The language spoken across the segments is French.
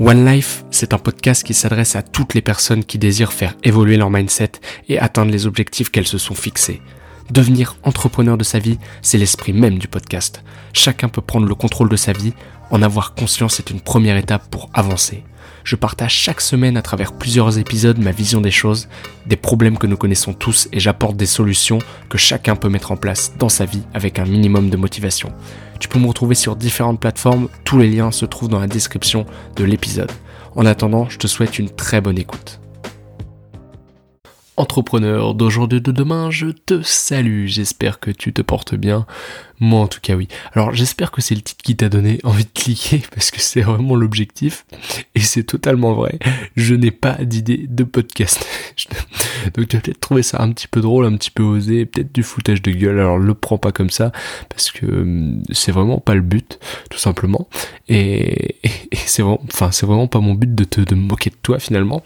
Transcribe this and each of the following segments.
One Life, c'est un podcast qui s'adresse à toutes les personnes qui désirent faire évoluer leur mindset et atteindre les objectifs qu'elles se sont fixés. Devenir entrepreneur de sa vie, c'est l'esprit même du podcast. Chacun peut prendre le contrôle de sa vie, en avoir conscience est une première étape pour avancer. Je partage chaque semaine à travers plusieurs épisodes ma vision des choses, des problèmes que nous connaissons tous et j'apporte des solutions que chacun peut mettre en place dans sa vie avec un minimum de motivation. Tu peux me retrouver sur différentes plateformes, tous les liens se trouvent dans la description de l'épisode. En attendant, je te souhaite une très bonne écoute. Entrepreneur d'aujourd'hui de demain, je te salue, j'espère que tu te portes bien. Moi en tout cas oui. Alors j'espère que c'est le titre qui t'a donné envie de cliquer parce que c'est vraiment l'objectif et c'est totalement vrai. Je n'ai pas d'idée de podcast. Donc tu vas peut-être trouver ça un petit peu drôle, un petit peu osé, peut-être du foutage de gueule. Alors le prends pas comme ça parce que hum, c'est vraiment pas le but, tout simplement. Et, c'est vraiment, enfin c'est vraiment pas mon but de te de me moquer de toi finalement.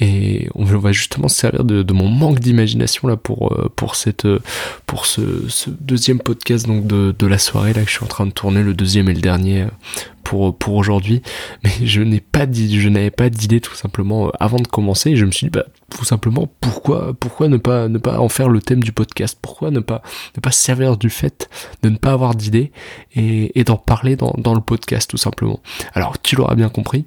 Et on va justement se servir de, mon manque d'imagination là pour euh, pour cette pour ce, ce deuxième podcast donc de, la soirée là que je suis en train de tourner le deuxième et le dernier euh, pour pour aujourd'hui. Mais je n'ai pas dit je n'avais pas d'idée tout simplement euh, avant de commencer. Et je me suis dit bah tout simplement pourquoi pourquoi ne pas ne pas en faire le thème du podcast? Pourquoi ne pas ne pas se servir du fait de ne pas avoir d'idée et, et d'en parler dans, dans le podcast tout simplement? Alors tu l'auras bien compris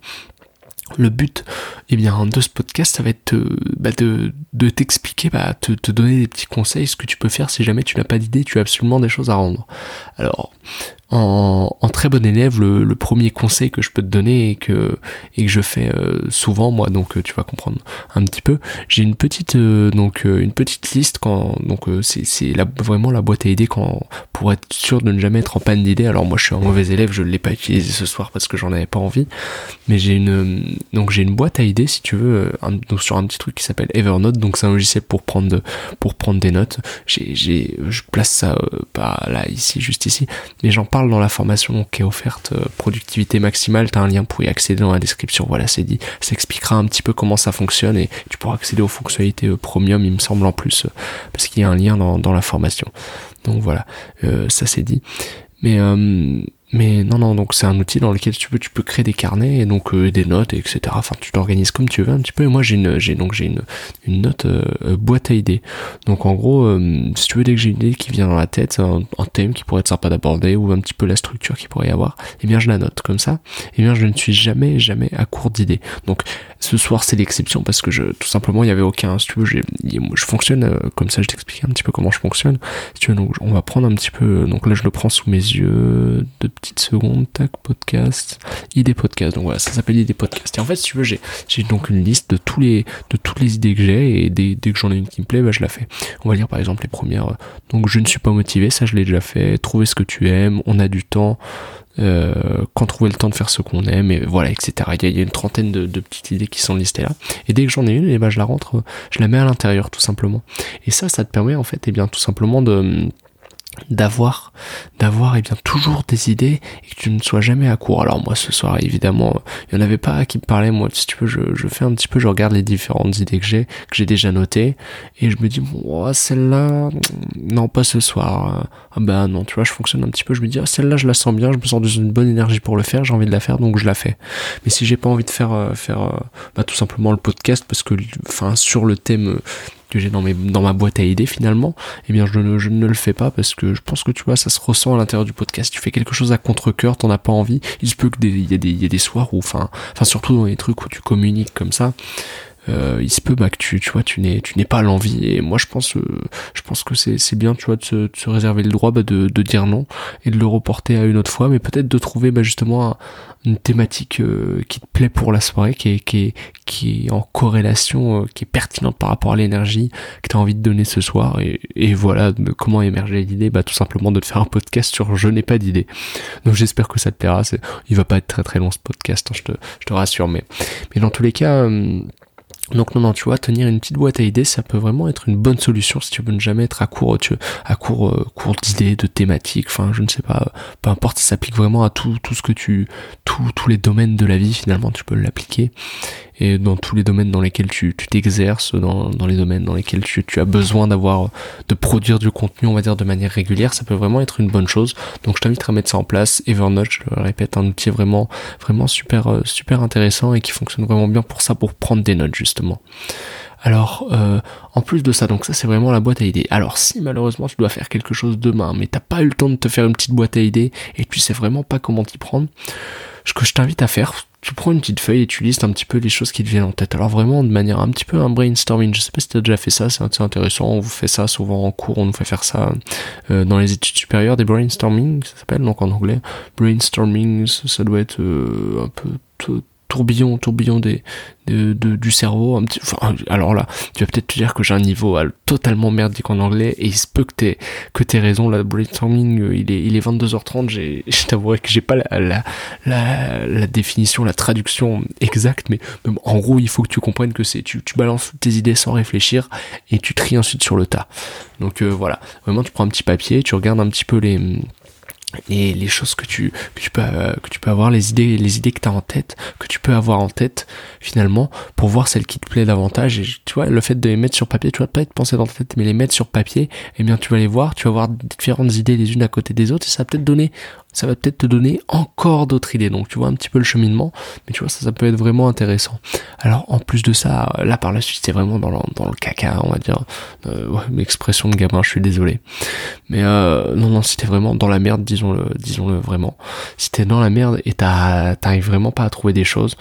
le but eh bien, de ce podcast, ça va être euh, bah, de, t'expliquer, bah, te, te donner des petits conseils, ce que tu peux faire si jamais tu n'as pas d'idée, tu as absolument des choses à rendre. Alors, en, très bon élève, le, premier conseil que je peux te donner et que, et que je fais euh, souvent moi, donc euh, tu vas comprendre un petit peu. J'ai une petite euh, donc une petite liste quand donc c'est c'est vraiment la boîte à idées quand pour être sûr de ne jamais être en panne d'idées. Alors moi je suis un mauvais élève, je ne l'ai pas utilisé ce soir parce que j'en avais pas envie, mais j'ai une donc j'ai une boîte à idées si tu veux donc sur un petit truc qui s'appelle Evernote. Donc c'est un logiciel pour prendre pour prendre des notes. J'ai je place ça pas là ici juste ici, mais j'en parle dans la formation qui est offerte euh, productivité maximale, tu as un lien pour y accéder dans la description. Voilà, c'est dit. Ça expliquera un petit peu comment ça fonctionne et tu pourras accéder aux fonctionnalités euh, premium, il me semble en plus, euh, parce qu'il y a un lien dans, dans la formation. Donc voilà, ça c'est dit. Mais mais non, non, donc c'est un outil dans lequel tu peux, tu peux créer des carnets et donc euh, des notes, etc. Enfin, tu t'organises comme tu veux un petit peu. Et moi, j'ai une, j'ai donc j'ai une, une note euh, euh, boîte à idées. Donc en gros, si tu veux, dès que j'ai une idée qui vient dans la tête, un, thème qui pourrait être sympa d'aborder ou un petit peu la structure qui pourrait y avoir, eh bien je la note comme ça. Eh bien je ne suis jamais, jamais à court d'idées. Donc ce soir c'est l'exception parce que je, tout simplement, il y avait aucun. Si tu veux, j'ai, je fonctionne comme ça. Je t'explique un petit peu comment je fonctionne. Si tu veux, donc on va prendre un petit peu. Donc là, je le prends sous mes yeux de petite seconde, tac, podcast, idée podcast. Donc voilà, ça s'appelle idée podcast. Et en fait, si tu veux, j'ai, donc une liste de tous les, de toutes les idées que j'ai et dès, dès que j'en ai une qui me plaît, bah, je la fais. On va lire par exemple les premières. Donc je ne suis pas motivé, ça je l'ai déjà fait. Trouver ce que tu aimes, on a du temps. Euh, quand trouver le temps de faire ce qu'on aime, et voilà, etc. Il y, a, une trentaine de, petites idées qui sont listées là. Et dès que j'en ai une, et eh ben je la rentre, je la mets à l'intérieur tout simplement. Et ça, ça te permet en fait, et eh bien tout simplement de d'avoir d'avoir eh bien toujours des idées et que tu ne sois jamais à court. Alors moi ce soir évidemment il y en avait pas qui me parlaient. Moi si tu veux je, je fais un petit peu je regarde les différentes idées que j'ai que j'ai déjà notées et je me dis oh, celle-là non pas ce soir. Ah ben non tu vois je fonctionne un petit peu. Je me dis ah, celle-là je la sens bien. Je me sens dans une bonne énergie pour le faire. J'ai envie de la faire donc je la fais. Mais si j'ai pas envie de faire euh, faire euh, bah, tout simplement le podcast parce que enfin sur le thème que j'ai dans, mes, dans ma boîte à idées finalement, eh bien je ne, je ne le fais pas parce que je pense que tu vois, ça se ressent à l'intérieur du podcast. Tu fais quelque chose à contre-coeur, t'en as pas envie. Il se peut que il y, y a des soirs où, enfin, enfin surtout dans les trucs où tu communiques comme ça, euh, il se peut bah, que tu, tu vois, tu n'es, tu n'es pas l'envie. Et moi, je pense, euh, je pense que c'est, c'est bien, tu vois, de se, de se réserver le droit bah, de, de dire non et de le reporter à une autre fois, mais peut-être de trouver bah, justement une thématique euh, qui te plaît pour la soirée, qui est, qui est, qui est en corrélation, qui est pertinente par rapport à l'énergie que tu as envie de donner ce soir. Et, et voilà, comment émerger l'idée Bah tout simplement de te faire un podcast sur Je n'ai pas d'idée. Donc j'espère que ça te plaira. C'est, il va pas être très très long ce podcast, hein, je te, je te rassure. Mais, mais dans tous les cas Donc non, non, tu vois, tenir une petite boîte à idées, ça peut vraiment être une bonne solution si tu veux ne jamais être à court, tu, à court, euh, court d'idées, de thématiques, enfin, je ne sais pas, peu importe, ça s'applique vraiment à tout, tout ce que tu, tous les domaines de la vie, finalement, tu peux l'appliquer et dans tous les domaines dans lesquels tu t'exerces, dans, dans les domaines dans lesquels tu, tu as besoin d'avoir, de produire du contenu, on va dire, de manière régulière, ça peut vraiment être une bonne chose. Donc je t'invite à mettre ça en place. Evernote, je le répète, un outil vraiment, vraiment super, euh, super intéressant et qui fonctionne vraiment bien pour ça, pour prendre des notes Alors, euh, en plus de ça, donc ça c'est vraiment la boîte à idées. Alors si malheureusement tu dois faire quelque chose demain, mais t'as pas eu le temps de te faire une petite boîte à idées et tu sais vraiment pas comment t'y prendre, ce que je t'invite à faire, tu prends une petite feuille et tu listes un petit peu les choses qui te viennent en tête. Alors vraiment de manière un petit peu un brainstorming. Je sais pas si tu as déjà fait ça, c'est intéressant. On vous fait ça souvent en cours, on nous fait faire ça euh, dans les études supérieures, des brainstorming, ça s'appelle donc en anglais. Brainstorming, ça, doit être euh, un peu tourbillon, tourbillon des, de, du cerveau. Un petit, enfin, alors là, tu vas peut-être te dire que j'ai un niveau totalement merdique en anglais et il se peut que t'aies, que t'aies raison. La brainstorming, euh, il est, il est 22h30. J'ai, je t'avouerai que j'ai pas la, la, la, la, définition, la traduction exacte, mais, en gros, il faut que tu comprennes que c'est, tu, tu balances tes idées sans réfléchir et tu tries ensuite sur le tas. Donc euh, voilà, vraiment, tu prends un petit papier, tu regardes un petit peu les et les choses que tu que peux que tu peux avoir les idées que tu as en tête que tu peux avoir en tête finalement pour voir celle qui te plaît davantage. Et tu vois le fait de les mettre sur papier tu vas pas être pensé dans ta tête mais les mettre sur papier eh bien tu vas les voir tu vas avoir différentes idées les unes à côté des autres et ça va peut-être donner ça va peut-être te donner encore d'autres idées. Donc tu vois un petit peu le cheminement, mais tu vois ça, ça peut être vraiment intéressant. Alors en plus de ça, là par la suite c'est vraiment dans le, dans le caca, on va dire. Euh, ouais, expression de gamin, je suis désolé. Mais euh, non non, si t'es vraiment dans la merde, disons-le, disons-le vraiment. Si t'es dans la merde et t'arrives vraiment pas à trouver des choses,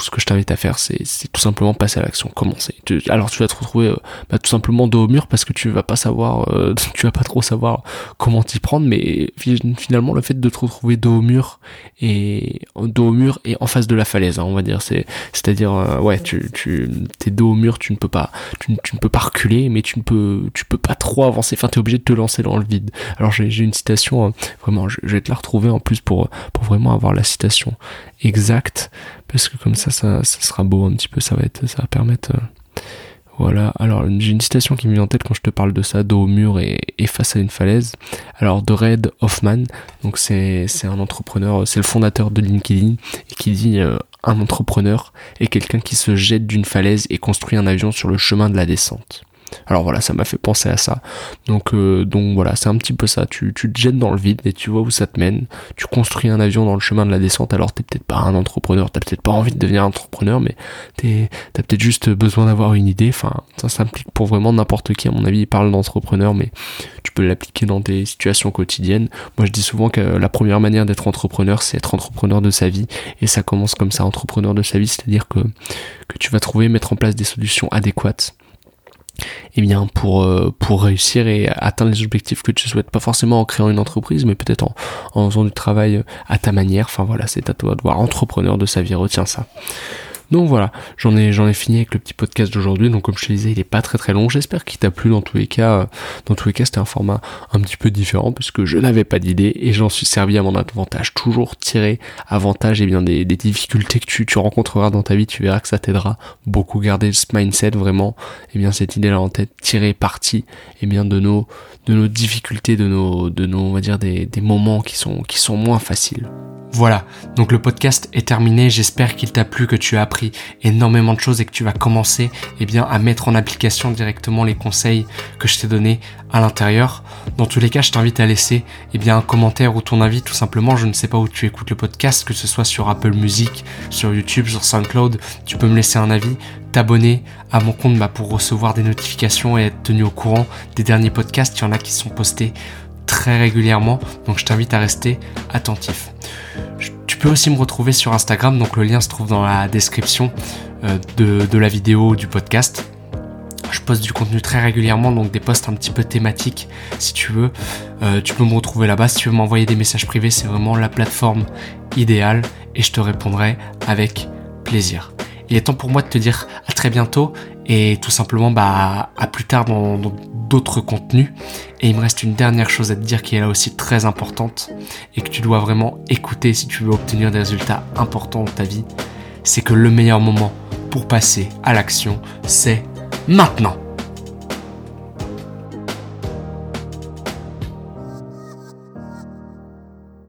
ce que je t'invite à faire, c'est tout simplement passer à l'action, commencer. alors tu vas te retrouver euh, bah, tout simplement dos au mur parce que tu vas pas savoir, euh, tu vas pas trop savoir comment t'y prendre, mais finalement le fait de te retrouver dos au mur et dos au mur et en face de la falaise, hein, on va dire, c'est c'est-à-dire euh, ouais, tu tu t'es dos au mur, tu ne peux pas, tu, ne peux pas reculer, mais tu ne peux tu peux pas trop avancer. Enfin, t'es obligé de te lancer dans le vide. Alors j'ai une citation, hein, vraiment, je, je vais te la retrouver en plus pour pour vraiment avoir la citation exacte parce que comme ça, ça, sera beau un petit peu, ça va être, ça permettre. Euh, voilà. Alors j'ai une citation qui me vient en tête quand je te parle de ça, dos au mur et, face à une falaise. Alors de Red Hoffman, c'est un entrepreneur, c'est le fondateur de LinkedIn et qui dit euh, un entrepreneur est quelqu'un qui se jette d'une falaise et construit un avion sur le chemin de la descente. Alors voilà, ça m'a fait penser à ça. Donc, euh, donc voilà, c'est un petit peu ça. Tu, tu te jettes dans le vide et tu vois où ça te mène. Tu construis un avion dans le chemin de la descente. Alors t'es peut-être pas un entrepreneur, t'as peut-être pas envie de devenir entrepreneur, mais t'as peut-être juste besoin d'avoir une idée. Enfin, ça s'implique pour vraiment n'importe qui. À mon avis, il parle d'entrepreneur, mais tu peux l'appliquer dans tes situations quotidiennes. Moi, je dis souvent que la première manière d'être entrepreneur, c'est être entrepreneur de sa vie. Et ça commence comme ça, entrepreneur de sa vie, c'est-à-dire que, que tu vas trouver, mettre en place des solutions adéquates eh bien pour euh, pour réussir et atteindre les objectifs que tu souhaites pas forcément en créant une entreprise mais peut-être en, en faisant du travail à ta manière. Enfin voilà c'est à toi de voir. Entrepreneur de sa vie retiens ça donc voilà, j'en ai, j'en ai fini avec le petit podcast d'aujourd'hui. Donc comme je te disais, il est pas très très long. J'espère qu'il t'a plu dans tous les cas. Euh, dans tous les cas, c'était un format un petit peu différent parce que je n'avais pas d'idée et j'en suis servi à mon avantage. Toujours tirer avantage et bien des, difficultés que tu, tu rencontreras dans ta vie. Tu verras que ça t'aidera beaucoup. Garder ce mindset vraiment. Et bien cette idée là en tête, tirer parti et bien de nos de nos difficultés, de nos de nos on va dire des, des moments qui sont qui sont moins faciles. Voilà, donc le podcast est terminé, j'espère qu'il t'a plu, que tu as appris énormément de choses et que tu vas commencer eh bien, à mettre en application directement les conseils que je t'ai donnés à l'intérieur. Dans tous les cas, je t'invite à laisser eh bien, un commentaire ou ton avis tout simplement. Je ne sais pas où tu écoutes le podcast, que ce soit sur Apple Music, sur YouTube, sur SoundCloud, tu peux me laisser un avis, t'abonner à mon compte bah, pour recevoir des notifications et être tenu au courant des derniers podcasts. Il y en a qui sont postés très régulièrement, donc je t'invite à rester attentif. Tu peux aussi me retrouver sur Instagram, donc le lien se trouve dans la description euh, de, la vidéo du podcast. Je poste du contenu très régulièrement, donc des posts un petit peu thématiques si tu veux. Euh, tu peux me retrouver là-bas. Si tu veux m'envoyer des messages privés, c'est vraiment la plateforme idéale et je te répondrai avec plaisir. Il est temps pour moi de te dire à très bientôt et tout simplement bah, à plus tard dans d'autres contenus. Et il me reste une dernière chose à te dire qui est là aussi très importante et que tu dois vraiment écouter si tu veux obtenir des résultats importants dans ta vie. C'est que le meilleur moment pour passer à l'action, c'est maintenant.